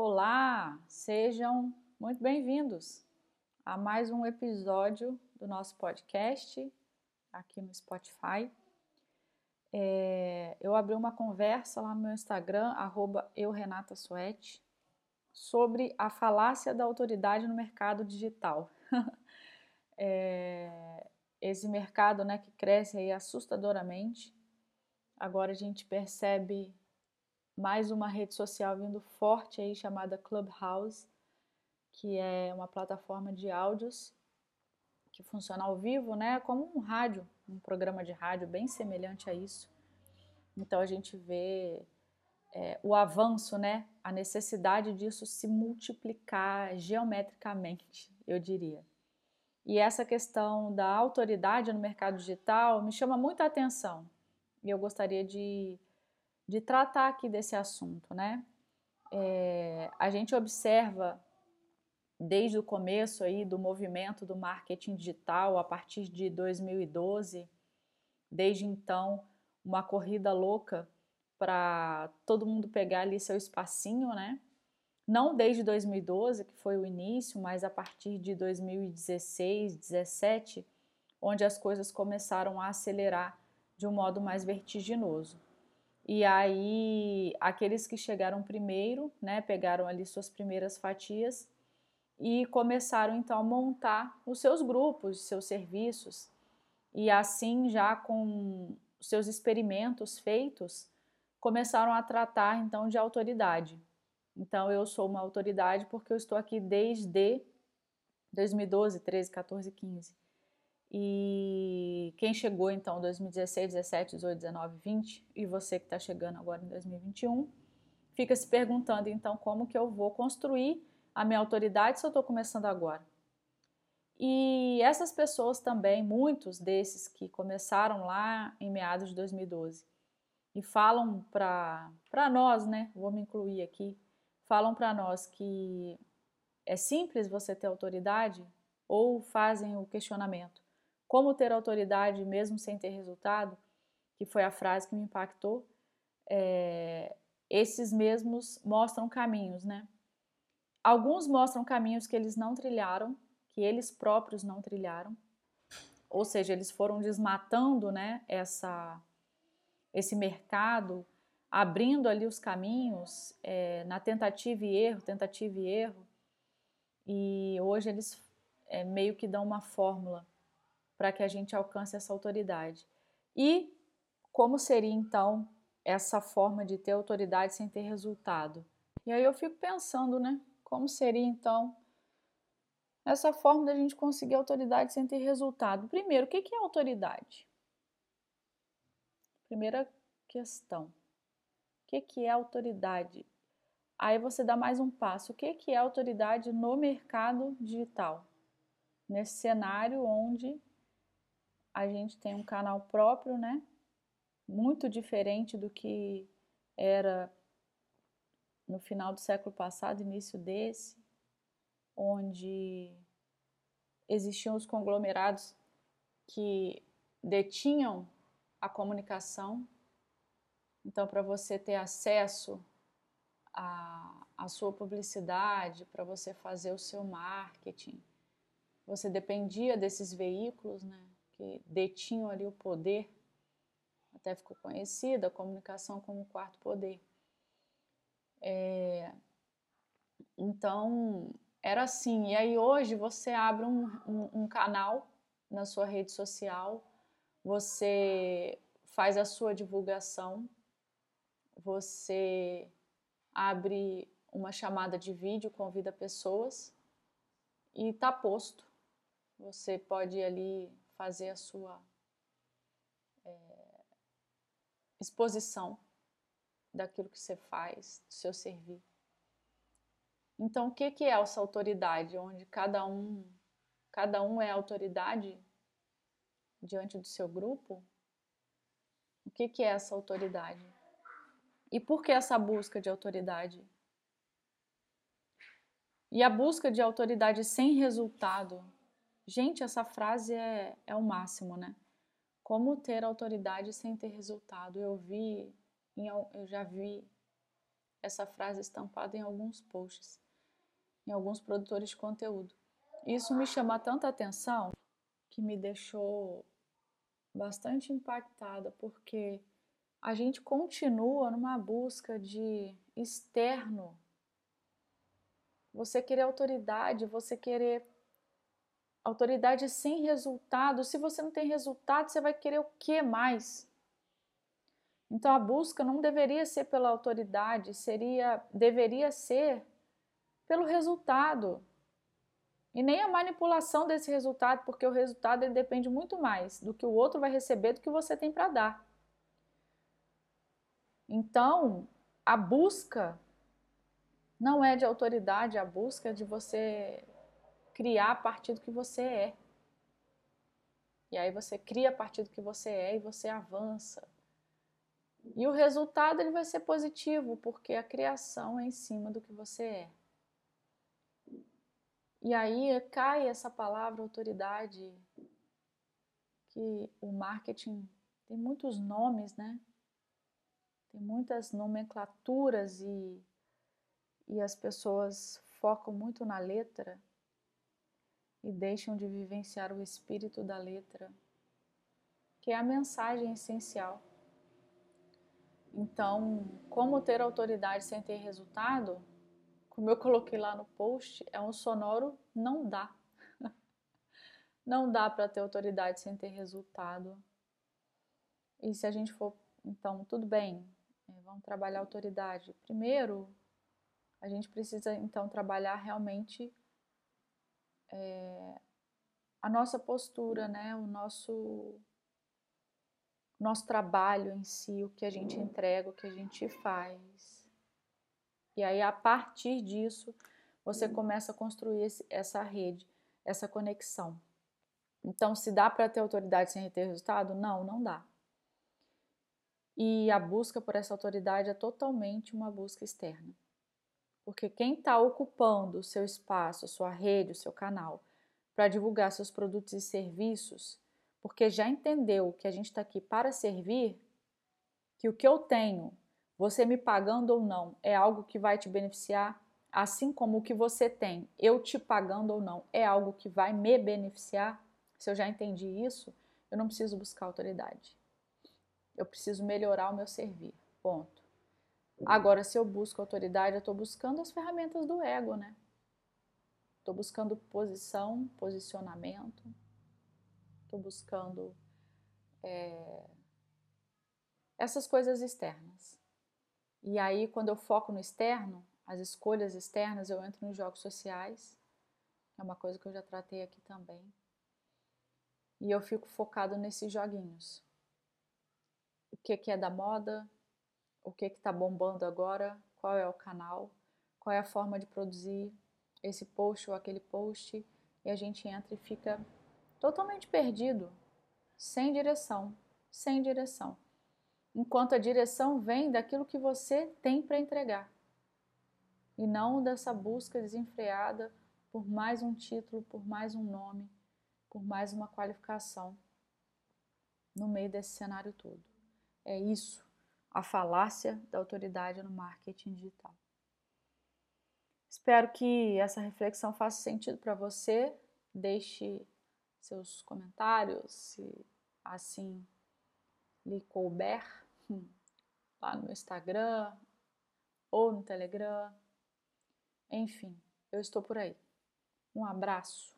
Olá, sejam muito bem-vindos a mais um episódio do nosso podcast aqui no Spotify. É, eu abri uma conversa lá no meu Instagram, @eurenatasuete, sobre a falácia da autoridade no mercado digital. é, esse mercado né, que cresce assustadoramente. Agora a gente percebe mais uma rede social vindo forte aí chamada Clubhouse, que é uma plataforma de áudios que funciona ao vivo, né, como um rádio, um programa de rádio bem semelhante a isso. Então a gente vê é, o avanço, né, a necessidade disso se multiplicar geometricamente, eu diria. E essa questão da autoridade no mercado digital me chama muita atenção. E eu gostaria de de tratar aqui desse assunto, né? É, a gente observa desde o começo aí do movimento do marketing digital a partir de 2012, desde então uma corrida louca para todo mundo pegar ali seu espacinho, né? Não desde 2012, que foi o início, mas a partir de 2016, 2017, onde as coisas começaram a acelerar de um modo mais vertiginoso. E aí, aqueles que chegaram primeiro, né, pegaram ali suas primeiras fatias e começaram então a montar os seus grupos, seus serviços. E assim, já com seus experimentos feitos, começaram a tratar então de autoridade. Então, eu sou uma autoridade porque eu estou aqui desde 2012, 13, 14, 15. E quem chegou então em 2016, 17, 18, 19, 20 e você que está chegando agora em 2021, fica se perguntando então como que eu vou construir a minha autoridade se eu estou começando agora. E essas pessoas também, muitos desses que começaram lá em meados de 2012 e falam para nós, né? Vou me incluir aqui, falam para nós que é simples você ter autoridade ou fazem o questionamento como ter autoridade mesmo sem ter resultado, que foi a frase que me impactou, é, esses mesmos mostram caminhos, né? Alguns mostram caminhos que eles não trilharam, que eles próprios não trilharam, ou seja, eles foram desmatando, né? Essa, esse mercado, abrindo ali os caminhos é, na tentativa e erro, tentativa e erro, e hoje eles é, meio que dão uma fórmula para que a gente alcance essa autoridade. E como seria então essa forma de ter autoridade sem ter resultado? E aí eu fico pensando, né? Como seria então essa forma da gente conseguir autoridade sem ter resultado? Primeiro, o que é autoridade? Primeira questão. O que é autoridade? Aí você dá mais um passo. O que é autoridade no mercado digital? Nesse cenário onde a gente tem um canal próprio, né? Muito diferente do que era no final do século passado, início desse, onde existiam os conglomerados que detinham a comunicação. Então, para você ter acesso à, à sua publicidade, para você fazer o seu marketing, você dependia desses veículos, né? Que detinham ali o poder, até ficou conhecida a comunicação como o quarto poder. É, então, era assim. E aí hoje você abre um, um, um canal na sua rede social, você faz a sua divulgação, você abre uma chamada de vídeo, convida pessoas e está posto. Você pode ali fazer a sua é, exposição daquilo que você faz, do seu servir. Então, o que, é essa autoridade, onde cada um, cada um é autoridade diante do seu grupo? O que é essa autoridade? E por que essa busca de autoridade? E a busca de autoridade sem resultado Gente, essa frase é, é o máximo, né? Como ter autoridade sem ter resultado? Eu vi, eu já vi essa frase estampada em alguns posts, em alguns produtores de conteúdo. Isso me chama tanta atenção que me deixou bastante impactada, porque a gente continua numa busca de externo. Você querer autoridade, você querer autoridade sem resultado. Se você não tem resultado, você vai querer o que mais? Então a busca não deveria ser pela autoridade, seria deveria ser pelo resultado. E nem a manipulação desse resultado, porque o resultado ele depende muito mais do que o outro vai receber do que você tem para dar. Então, a busca não é de autoridade, a busca é de você criar a partir do que você é. E aí você cria a partir do que você é e você avança. E o resultado ele vai ser positivo, porque a criação é em cima do que você é. E aí cai essa palavra autoridade, que o marketing tem muitos nomes, né? Tem muitas nomenclaturas e, e as pessoas focam muito na letra e deixam de vivenciar o espírito da letra, que é a mensagem essencial. Então, como ter autoridade sem ter resultado? Como eu coloquei lá no post, é um sonoro não dá. Não dá para ter autoridade sem ter resultado. E se a gente for, então, tudo bem, é, vamos trabalhar autoridade. Primeiro, a gente precisa então trabalhar realmente é, a nossa postura, né? O nosso nosso trabalho em si, o que a gente entrega, o que a gente faz. E aí, a partir disso, você começa a construir esse, essa rede, essa conexão. Então, se dá para ter autoridade sem ter resultado? Não, não dá. E a busca por essa autoridade é totalmente uma busca externa. Porque quem está ocupando o seu espaço, a sua rede, o seu canal, para divulgar seus produtos e serviços, porque já entendeu que a gente está aqui para servir, que o que eu tenho, você me pagando ou não, é algo que vai te beneficiar, assim como o que você tem, eu te pagando ou não, é algo que vai me beneficiar. Se eu já entendi isso, eu não preciso buscar autoridade. Eu preciso melhorar o meu servir. Ponto. Agora, se eu busco autoridade, eu estou buscando as ferramentas do ego, né? Estou buscando posição, posicionamento, estou buscando é, essas coisas externas. E aí, quando eu foco no externo, as escolhas externas, eu entro nos jogos sociais, é uma coisa que eu já tratei aqui também. E eu fico focado nesses joguinhos. O que, que é da moda, o que está bombando agora, qual é o canal, qual é a forma de produzir esse post ou aquele post, e a gente entra e fica totalmente perdido, sem direção, sem direção. Enquanto a direção vem daquilo que você tem para entregar e não dessa busca desenfreada por mais um título, por mais um nome, por mais uma qualificação no meio desse cenário todo. É isso, a falácia da autoridade no marketing digital. Espero que essa reflexão faça sentido para você. Deixe seus comentários, se assim lhe couber, lá no Instagram ou no Telegram. Enfim, eu estou por aí. Um abraço.